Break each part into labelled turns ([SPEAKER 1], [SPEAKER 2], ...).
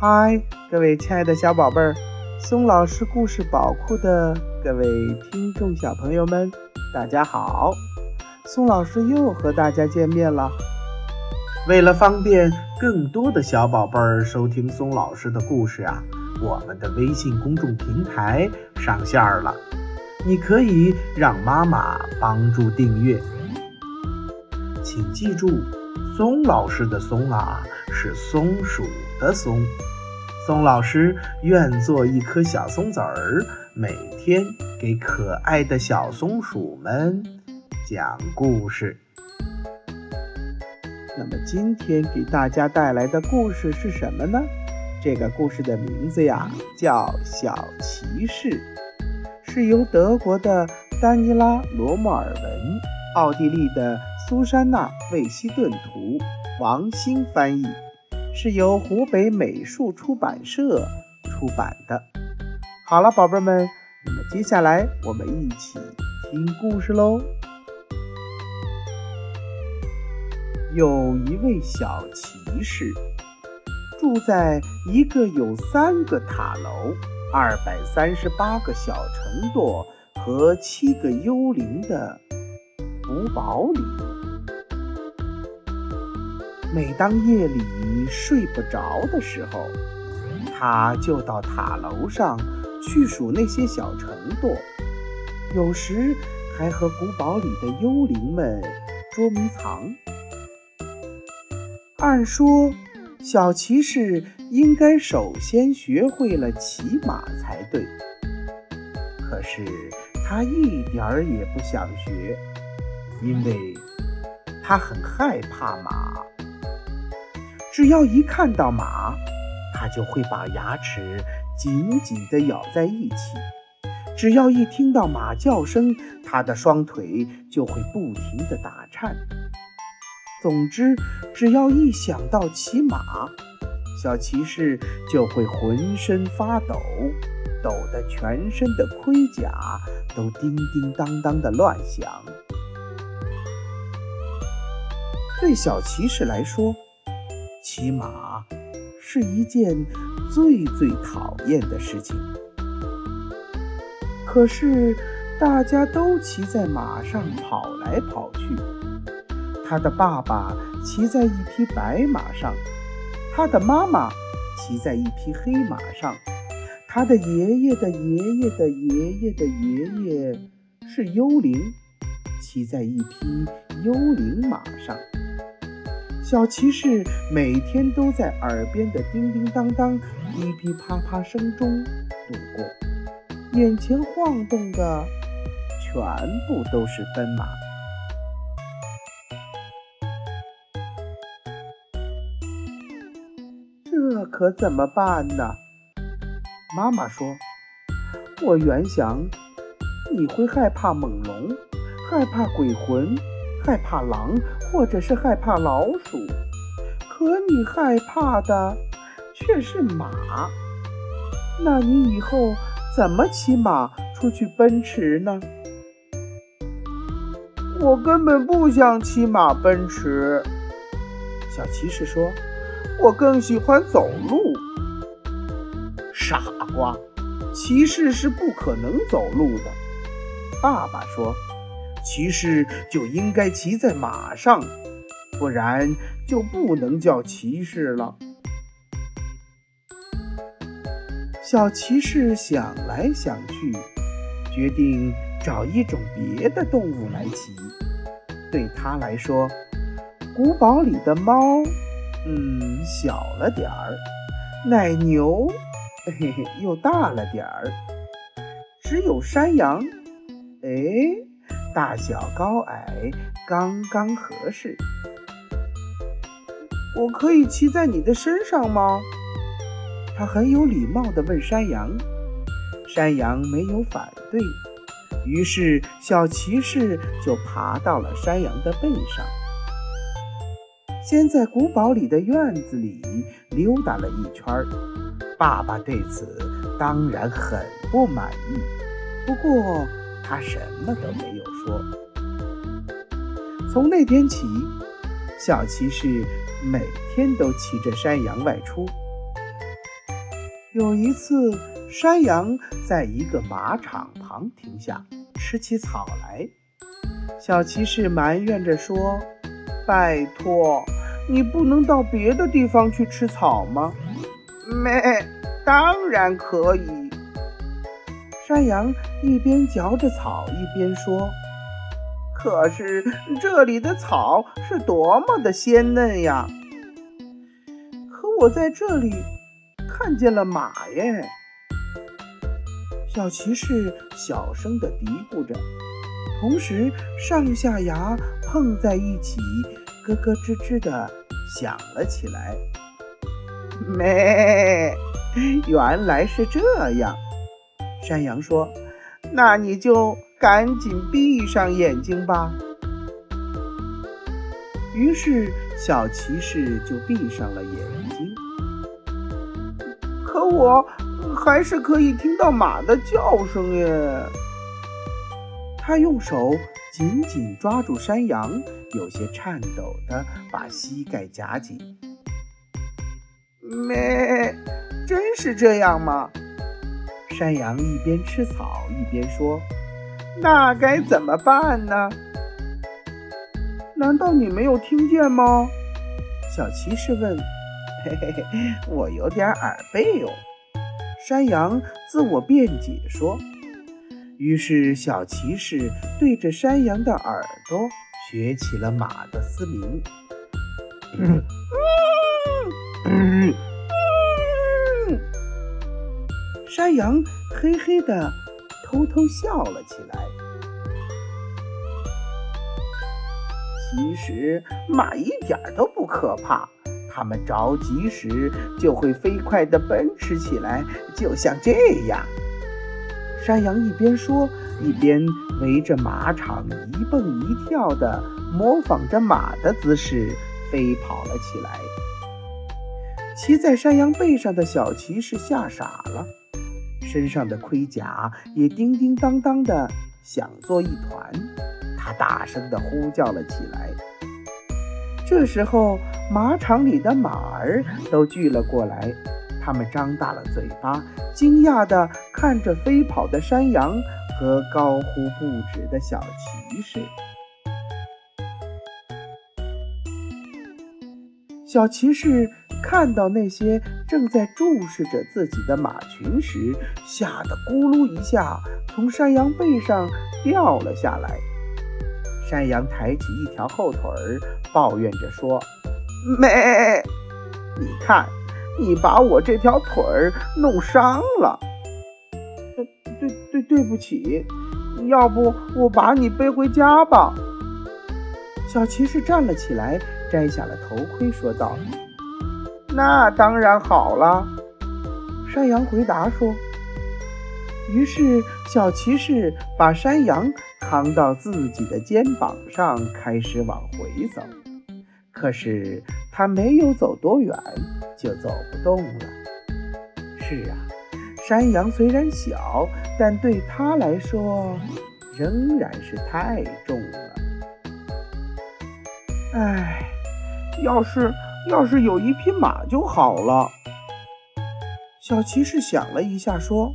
[SPEAKER 1] 嗨，各位亲爱的小宝贝儿，松老师故事宝库的各位听众小朋友们，大家好！松老师又和大家见面了。为了方便更多的小宝贝儿收听松老师的故事啊，我们的微信公众平台上线了，你可以让妈妈帮助订阅。请记住，松老师的“松”啊，是松鼠的“松”。松老师愿做一颗小松子儿，每天给可爱的小松鼠们讲故事。那么今天给大家带来的故事是什么呢？这个故事的名字呀叫《小骑士》，是由德国的丹尼拉·罗莫尔文、奥地利的苏珊娜·魏希顿图，王兴翻译。是由湖北美术出版社出版的。好了，宝贝们，那么接下来我们一起听故事喽。有一位小骑士，住在一个有三个塔楼、二百三十八个小城垛和七个幽灵的古堡里。每当夜里睡不着的时候，他就到塔楼上去数那些小城垛，有时还和古堡里的幽灵们捉迷藏。按说，小骑士应该首先学会了骑马才对，可是他一点儿也不想学，因为他很害怕马。只要一看到马，他就会把牙齿紧紧地咬在一起；只要一听到马叫声，他的双腿就会不停地打颤。总之，只要一想到骑马，小骑士就会浑身发抖，抖得全身的盔甲都叮叮当当地乱响。对小骑士来说，骑马是一件最最讨厌的事情，可是大家都骑在马上跑来跑去。他的爸爸骑在一匹白马上，他的妈妈骑在一匹黑马上，他的爷爷的爷爷的爷爷的爷爷是幽灵，骑在一匹幽灵马上。小骑士每天都在耳边的叮叮当当、噼噼啪啪声中度过，眼前晃动的全部都是奔马。这可怎么办呢？妈妈说：“我原想你会害怕猛龙，害怕鬼魂。”害怕狼，或者是害怕老鼠，可你害怕的却是马。那你以后怎么骑马出去奔驰呢？我根本不想骑马奔驰。小骑士说：“我更喜欢走路。”傻瓜，骑士是不可能走路的。爸爸说。骑士就应该骑在马上，不然就不能叫骑士了。小骑士想来想去，决定找一种别的动物来骑。对他来说，古堡里的猫，嗯，小了点儿；奶牛，嘿嘿，又大了点儿；只有山羊，哎。大小高矮刚刚合适。我可以骑在你的身上吗？他很有礼貌地问山羊。山羊没有反对，于是小骑士就爬到了山羊的背上，先在古堡里的院子里溜达了一圈。爸爸对此当然很不满意，不过。他什么都没有说。从那天起，小骑士每天都骑着山羊外出。有一次，山羊在一个马场旁停下，吃起草来。小骑士埋怨着说：“拜托，你不能到别的地方去吃草吗？”“
[SPEAKER 2] 没，当然可以。”
[SPEAKER 1] 山羊一边嚼着草一边说：“
[SPEAKER 2] 可是这里的草是多么的鲜嫩呀！
[SPEAKER 1] 可我在这里看见了马耶。”小骑士小声地嘀咕着。同时，上下牙碰在一起，咯咯吱吱地响了起来。
[SPEAKER 2] 咩，原来是这样。山羊说：“那你就赶紧闭上眼睛吧。”
[SPEAKER 1] 于是，小骑士就闭上了眼睛。
[SPEAKER 2] 可我还是可以听到马的叫声耶。
[SPEAKER 1] 他用手紧紧抓住山羊，有些颤抖的把膝盖夹紧。
[SPEAKER 2] 咩，真是这样吗？
[SPEAKER 1] 山羊一边吃草一边说：“
[SPEAKER 2] 那该怎么办呢？
[SPEAKER 1] 难道你没有听见吗？”小骑士问。
[SPEAKER 2] “嘿嘿嘿，我有点耳背哦。”
[SPEAKER 1] 山羊自我辩解说。于是，小骑士对着山羊的耳朵学起了马的嘶鸣。嗯嗯，山羊嘿嘿地偷偷笑了起来。
[SPEAKER 2] 其实马一点都不可怕，它们着急时就会飞快地奔驰起来，就像这样。
[SPEAKER 1] 山羊一边说，一边围着马场一蹦一跳地模仿着马的姿势飞跑了起来。骑在山羊背上的小骑士吓傻了，身上的盔甲也叮叮当当的响作一团。他大声地呼叫了起来。这时候，马场里的马儿都聚了过来。他们张大了嘴巴，惊讶地看着飞跑的山羊和高呼不止的小骑士。小骑士看到那些正在注视着自己的马群时，吓得咕噜一下从山羊背上掉了下来。山羊抬起一条后腿儿，抱怨着说：“
[SPEAKER 2] 没，你看。”你把我这条腿儿弄伤了，
[SPEAKER 1] 对对对不起，要不我把你背回家吧。小骑士站了起来，摘下了头盔，说道：“
[SPEAKER 2] 那当然好了。”
[SPEAKER 1] 山羊回答说。于是小骑士把山羊扛到自己的肩膀上，开始往回走。可是他没有走多远。就走不动了。是啊，山羊虽然小，但对他来说仍然是太重了。唉，要是要是有一匹马就好了。小骑士想了一下，说：“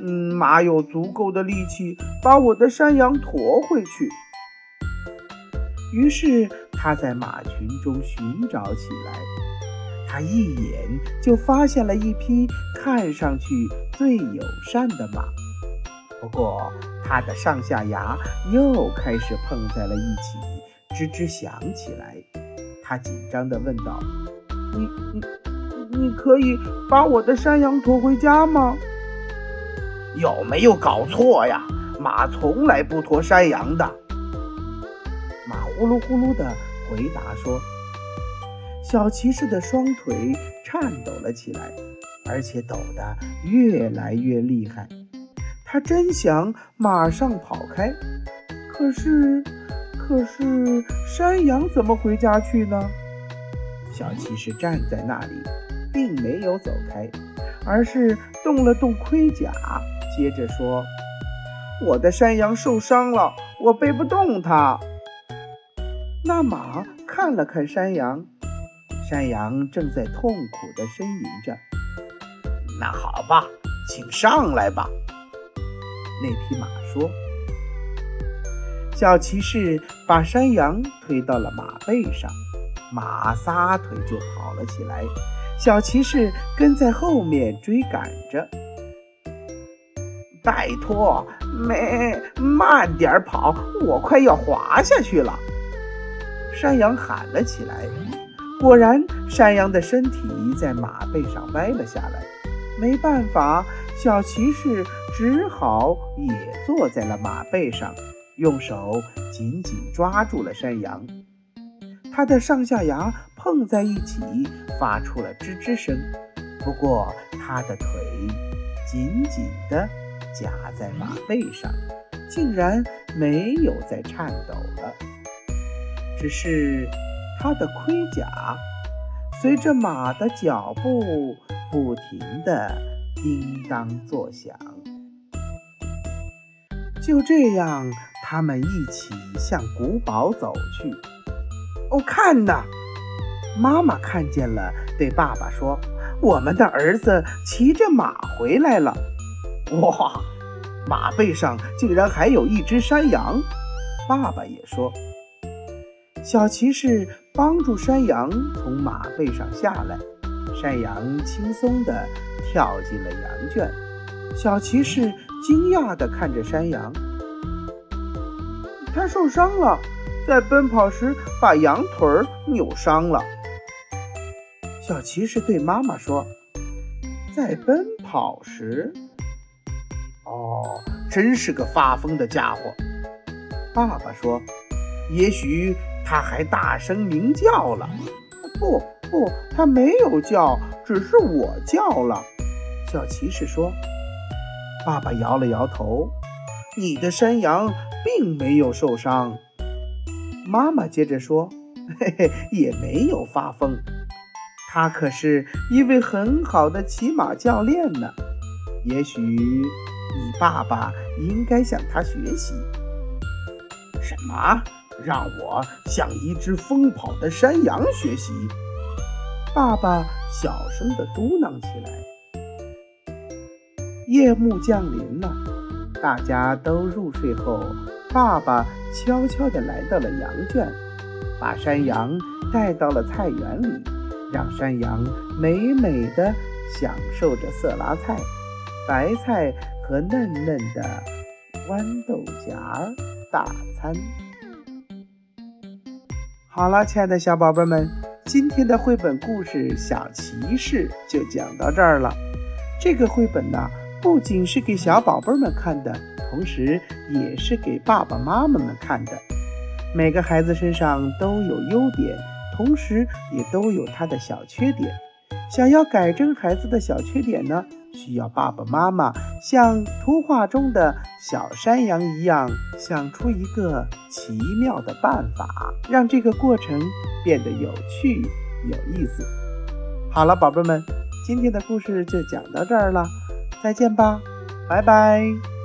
[SPEAKER 1] 嗯，马有足够的力气把我的山羊驮回去。”于是他在马群中寻找起来。他一眼就发现了一匹看上去最友善的马，不过它的上下牙又开始碰在了一起，吱吱响起来。他紧张地问道：“你、你、你可以把我的山羊驮回家吗？”
[SPEAKER 2] 有没有搞错呀？马从来不驮山羊的。
[SPEAKER 1] 马呼噜呼噜地回答说。小骑士的双腿颤抖了起来，而且抖得越来越厉害。他真想马上跑开，可是，可是山羊怎么回家去呢？小骑士站在那里，并没有走开，而是动了动盔甲，接着说：“我的山羊受伤了，我背不动它。”那马看了看山羊。山羊正在痛苦地呻吟着：“
[SPEAKER 2] 那好吧，请上来吧。
[SPEAKER 1] 那匹马说。小骑士把山羊推到了马背上，马撒腿就跑了起来。小骑士跟在后面追赶着。
[SPEAKER 2] 拜托，没慢点跑，我快要滑下去了！
[SPEAKER 1] 山羊喊了起来。果然，山羊的身体在马背上歪了下来。没办法，小骑士只好也坐在了马背上。用手紧紧抓住了山羊，它的上下牙碰在一起，发出了吱吱声。不过，它的腿紧紧地夹在马背上，竟然没有再颤抖了。只是它的盔甲随着马的脚步不停地叮当作响。就这样。他们一起向古堡走去。
[SPEAKER 2] 哦，看呐！
[SPEAKER 1] 妈妈看见了，对爸爸说：“我们的儿子骑着马回来了。”
[SPEAKER 2] 哇，马背上竟然还有一只山羊！
[SPEAKER 1] 爸爸也说。小骑士帮助山羊从马背上下来，山羊轻松地跳进了羊圈。小骑士惊讶地看着山羊。
[SPEAKER 2] 他受伤了，在奔跑时把羊腿扭伤了。
[SPEAKER 1] 小骑士对妈妈说：“在奔跑时，
[SPEAKER 2] 哦，真是个发疯的家伙。”
[SPEAKER 1] 爸爸说：“
[SPEAKER 2] 也许他还大声鸣叫了。”“
[SPEAKER 1] 不，不，他没有叫，只是我叫了。”小骑士说。爸爸摇了摇头：“你的山羊。”并没有受伤，妈妈接着说：“嘿嘿，也没有发疯，他可是一位很好的骑马教练呢。也许你爸爸应该向他学习。”
[SPEAKER 2] 什么？让我向一只疯跑的山羊学习？
[SPEAKER 1] 爸爸小声地嘟囔起来。夜幕降临了，大家都入睡后。爸爸悄悄地来到了羊圈，把山羊带到了菜园里，让山羊美美地享受着色拉菜、白菜和嫩嫩的豌豆荚大餐。好了，亲爱的小宝贝们，今天的绘本故事《小骑士》就讲到这儿了。这个绘本呢，不仅是给小宝贝们看的。同时，也是给爸爸妈妈们看的。每个孩子身上都有优点，同时也都有他的小缺点。想要改正孩子的小缺点呢，需要爸爸妈妈像图画中的小山羊一样，想出一个奇妙的办法，让这个过程变得有趣有意思。好了，宝贝们，今天的故事就讲到这儿了，再见吧，拜拜。